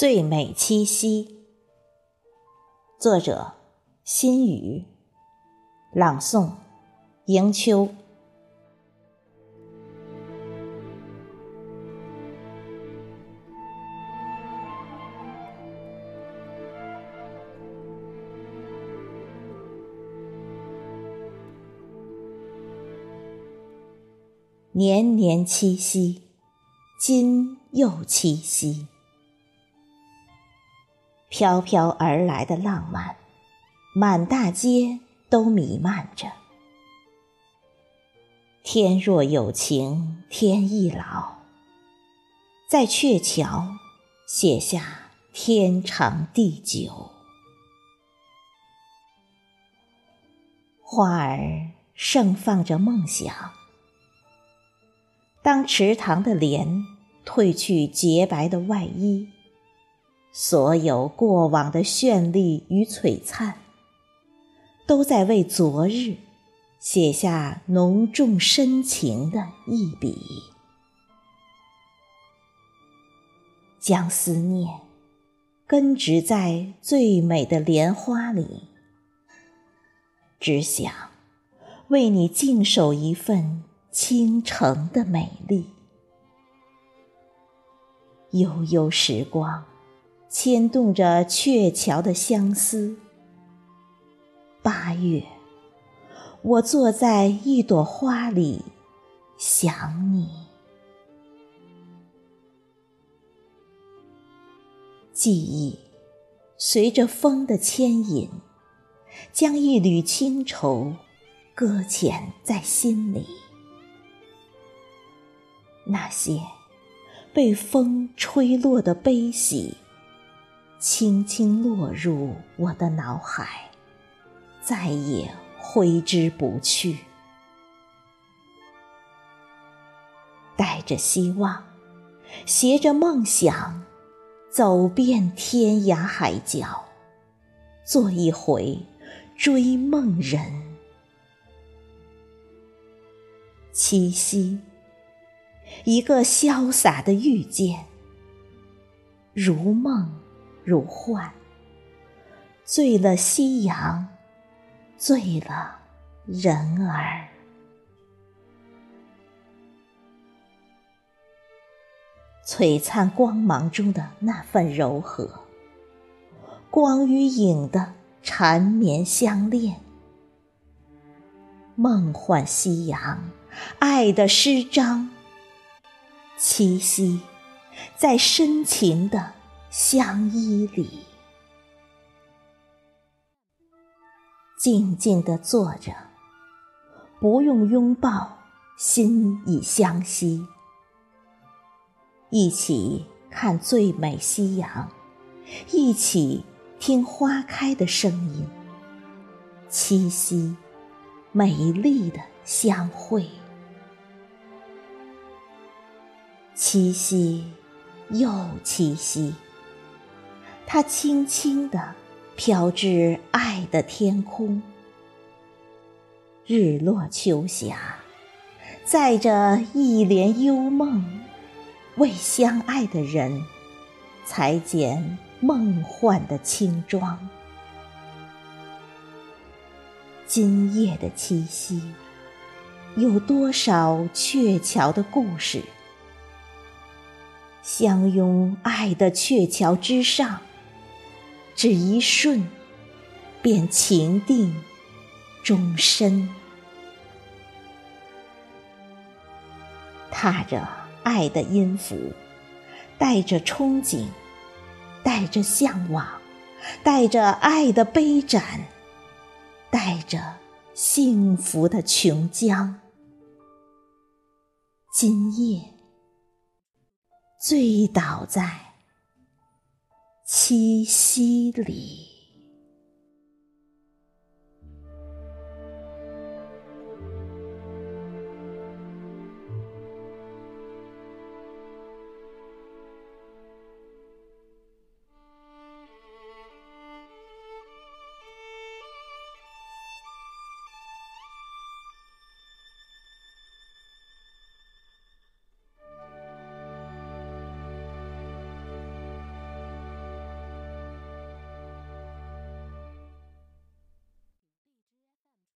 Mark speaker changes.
Speaker 1: 最美七夕，作者：心雨，朗诵：迎秋。年年七夕，今又七夕。飘飘而来的浪漫，满大街都弥漫着。天若有情天亦老，在鹊桥写下天长地久。花儿盛放着梦想，当池塘的莲褪去洁白的外衣。所有过往的绚丽与璀璨，都在为昨日写下浓重深情的一笔，将思念根植在最美的莲花里，只想为你静守一份倾城的美丽。悠悠时光。牵动着鹊桥的相思。八月，我坐在一朵花里，想你。记忆随着风的牵引，将一缕清愁搁浅在心里。那些被风吹落的悲喜。轻轻落入我的脑海，再也挥之不去。带着希望，携着梦想，走遍天涯海角，做一回追梦人。七夕，一个潇洒的遇见，如梦。如幻，醉了夕阳，醉了人儿。璀璨光芒中的那份柔和，光与影的缠绵相恋，梦幻夕阳，爱的诗章，七夕，在深情的。相依里，静静地坐着，不用拥抱，心已相惜。一起看最美夕阳，一起听花开的声音。七夕，美丽的相会。七夕，又七夕。它轻轻地飘至爱的天空，日落秋霞，载着一帘幽梦，为相爱的人裁剪梦幻的轻装。今夜的七夕，有多少鹊桥的故事？相拥爱的鹊桥之上。只一瞬，便情定终身。踏着爱的音符，带着憧憬，带着向往，带着爱的杯盏，带着幸福的琼浆。今夜，醉倒在。七夕里。